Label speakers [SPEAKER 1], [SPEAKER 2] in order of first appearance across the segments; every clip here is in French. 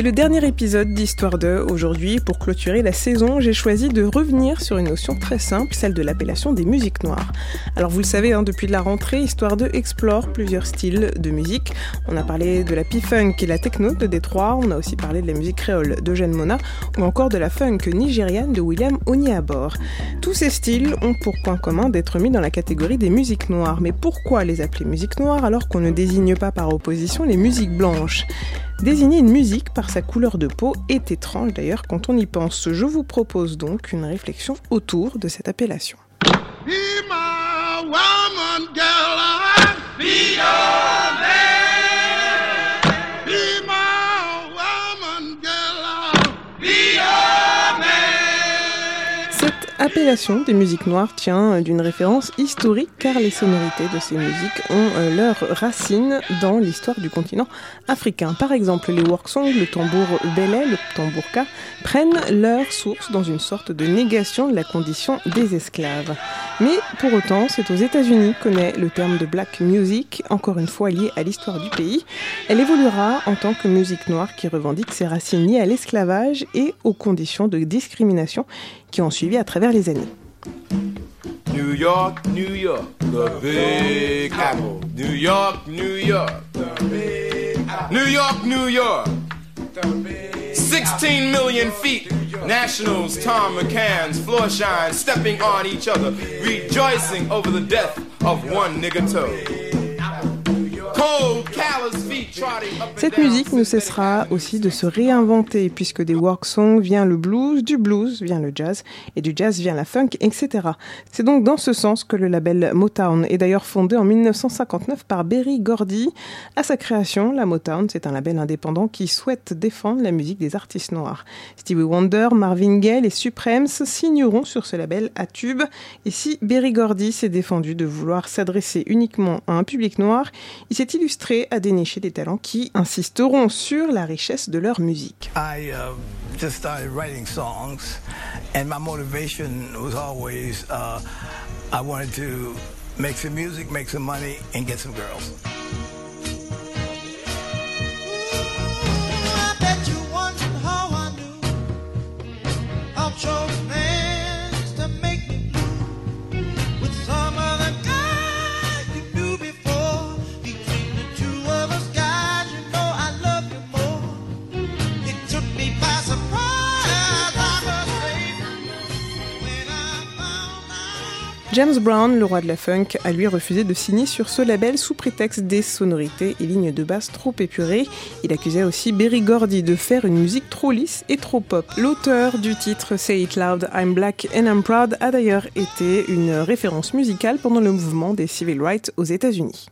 [SPEAKER 1] C'est le dernier épisode d'Histoire 2. Aujourd'hui, pour clôturer la saison, j'ai choisi de revenir sur une notion très simple, celle de l'appellation des musiques noires. Alors vous le savez, hein, depuis la rentrée, Histoire 2 explore plusieurs styles de musique. On a parlé de la P-Funk et la techno de Détroit, on a aussi parlé de la musique créole d'Eugène Mona, ou encore de la funk nigériane de William Oniabor. Tous ces styles ont pour point commun d'être mis dans la catégorie des musiques noires. Mais pourquoi les appeler musiques noires alors qu'on ne désigne pas par opposition les musiques blanches? Désigner une musique par sa couleur de peau est étrange d'ailleurs quand on y pense. Je vous propose donc une réflexion autour de cette appellation. L'appellation des musiques noires tient d'une référence historique car les sonorités de ces musiques ont euh, leurs racines dans l'histoire du continent africain. Par exemple, les work songs, le tambour belay, le tambourka, prennent leur source dans une sorte de négation de la condition des esclaves. Mais pour autant, c'est aux États-Unis qu'on est le terme de black music, encore une fois lié à l'histoire du pays. Elle évoluera en tant que musique noire qui revendique ses racines liées à l'esclavage et aux conditions de discrimination qui ont suivi à travers les années.
[SPEAKER 2] New York, New York, the Big Apple. New York, New York, the Big Apple. New York, New York, the Big 16 million feet. Nationals, Tom McCann's, floor shine, stepping on each other, rejoicing over the death of one nigga toe.
[SPEAKER 1] Cette musique ne cessera aussi de se réinventer puisque des work songs vient le blues, du blues vient le jazz et du jazz vient la funk, etc. C'est donc dans ce sens que le label Motown est d'ailleurs fondé en 1959 par Berry Gordy. À sa création, la Motown, c'est un label indépendant qui souhaite défendre la musique des artistes noirs. Stevie Wonder, Marvin Gaye et Supremes signeront sur ce label à tube. Et si Berry Gordy s'est défendu de vouloir s'adresser uniquement à un public noir, il s'est illustré à dénicher des talents qui insisteront sur la richesse de leur musique.
[SPEAKER 3] I uh, just started writing songs, and my motivation was always uh, I wanted to make some music, make some money, and get some girls.
[SPEAKER 1] James Brown, le roi de la funk, a lui refusé de signer sur ce label sous prétexte des sonorités et lignes de basse trop épurées. Il accusait aussi Berry Gordy de faire une musique trop lisse et trop pop. L'auteur du titre Say It Loud, I'm Black and I'm Proud a d'ailleurs été une référence musicale pendant le mouvement des civil rights aux États-Unis.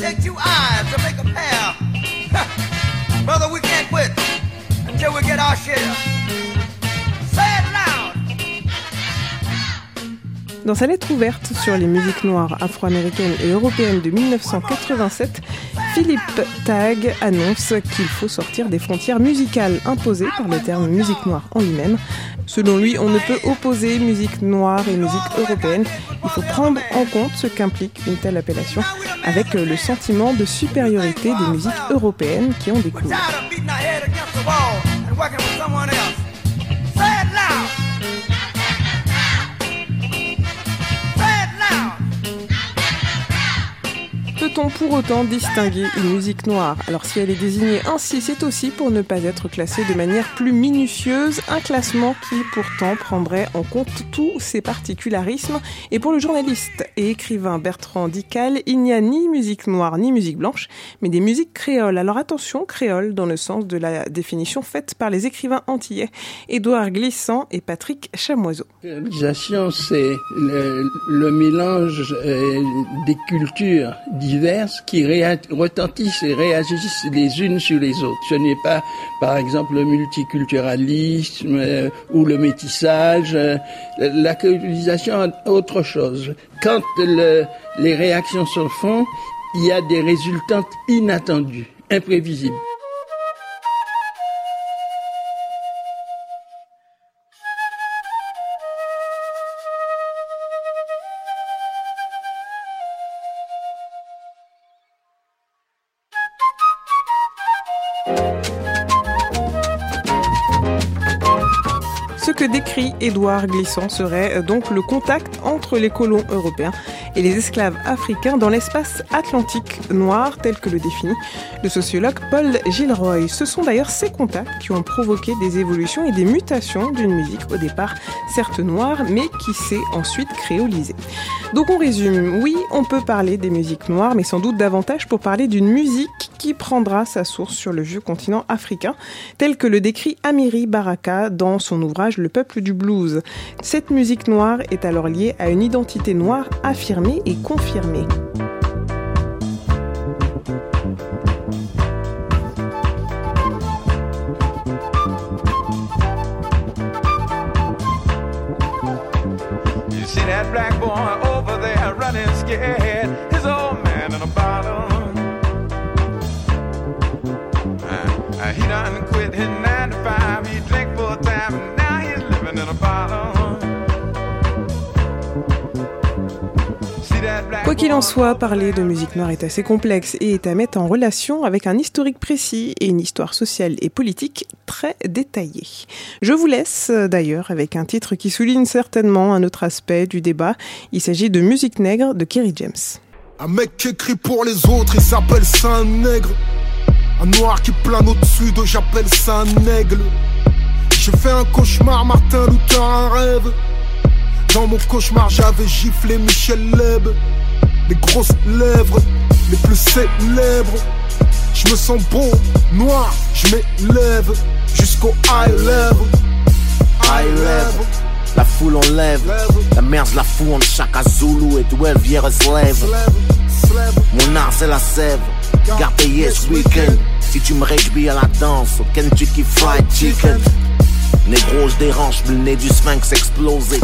[SPEAKER 4] take two eyes to make a pair. Brother, we can't quit until we get our share.
[SPEAKER 1] Dans sa lettre ouverte sur les musiques noires afro-américaines et européennes de 1987, Philippe Tag annonce qu'il faut sortir des frontières musicales imposées par le terme musique noire en lui-même. Selon lui, on ne peut opposer musique noire et musique européenne. Il faut prendre en compte ce qu'implique une telle appellation avec le sentiment de supériorité des musiques européennes qui ont découvert. Peut-on pour autant distinguer une musique noire? Alors si elle est désignée ainsi, c'est aussi pour ne pas être classée de manière plus minutieuse, un classement qui pourtant prendrait en compte tous ses particularismes. Et pour le journaliste et écrivain Bertrand Dical, il n'y a ni musique noire ni musique blanche, mais des musiques créoles. Alors attention, créole dans le sens de la définition faite par les écrivains antillais Édouard Glissant et Patrick Chamoiseau.
[SPEAKER 5] Créolisation, c'est le, mélange euh, des cultures diverses qui retentissent et réagissent les unes sur les autres. Ce n'est pas, par exemple, le multiculturalisme euh, ou le métissage. Euh, la créolisation est autre chose. Quand le, les réactions se font, il y a des résultats inattendus, imprévisibles.
[SPEAKER 1] Ce que décrit Édouard Glissant serait euh, donc le contact entre les colons européens et les esclaves africains dans l'espace atlantique noir tel que le définit le sociologue Paul Gilroy. Ce sont d'ailleurs ces contacts qui ont provoqué des évolutions et des mutations d'une musique au départ certes noire mais qui s'est ensuite créolisée. Donc on résume, oui on peut parler des musiques noires mais sans doute davantage pour parler d'une musique qui prendra sa source sur le vieux continent africain tel que le décrit Amiri Baraka dans son ouvrage le peuple du blues. Cette musique noire est alors liée à une identité noire affirmée et confirmée.
[SPEAKER 6] You see that black boy over there running scared. His old man in a bottle. Uh, uh, he done quit his
[SPEAKER 1] qu'il en soit, parler de musique noire est assez complexe et est à mettre en relation avec un historique précis et une histoire sociale et politique très détaillée. Je vous laisse euh, d'ailleurs avec un titre qui souligne certainement un autre aspect du débat. Il s'agit de Musique nègre de Kerry James.
[SPEAKER 7] Un mec qui écrit pour les autres, il s'appelle Saint Nègre. Un noir qui plane au-dessus d'eux, j'appelle ça un aigle. J'ai fait un cauchemar, Martin Luther, un rêve. Dans mon cauchemar, j'avais giflé Michel Leb. Les grosses lèvres, les plus célèbres. Je me sens beau, noir, je m'élève jusqu'au high level.
[SPEAKER 8] High level. La foule on lève, la merde la fout en chaque Zulu et d'où elle vient se lève. Mon art c'est la sève, garde payé ce week-end. Si tu me réjouis à la danse, au Kentucky Fried Chicken. Négro, je dérange, le nez du sphinx explosé.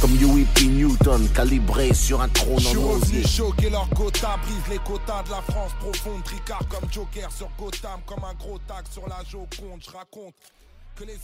[SPEAKER 8] Comme Huey P. Newton, calibré sur un trône
[SPEAKER 7] Je suis
[SPEAKER 8] en
[SPEAKER 7] revenu choquer leur quota, brise les quotas de la France profonde, tricard comme Joker sur Gotham, comme un gros tag sur la Joconde. Je raconte que les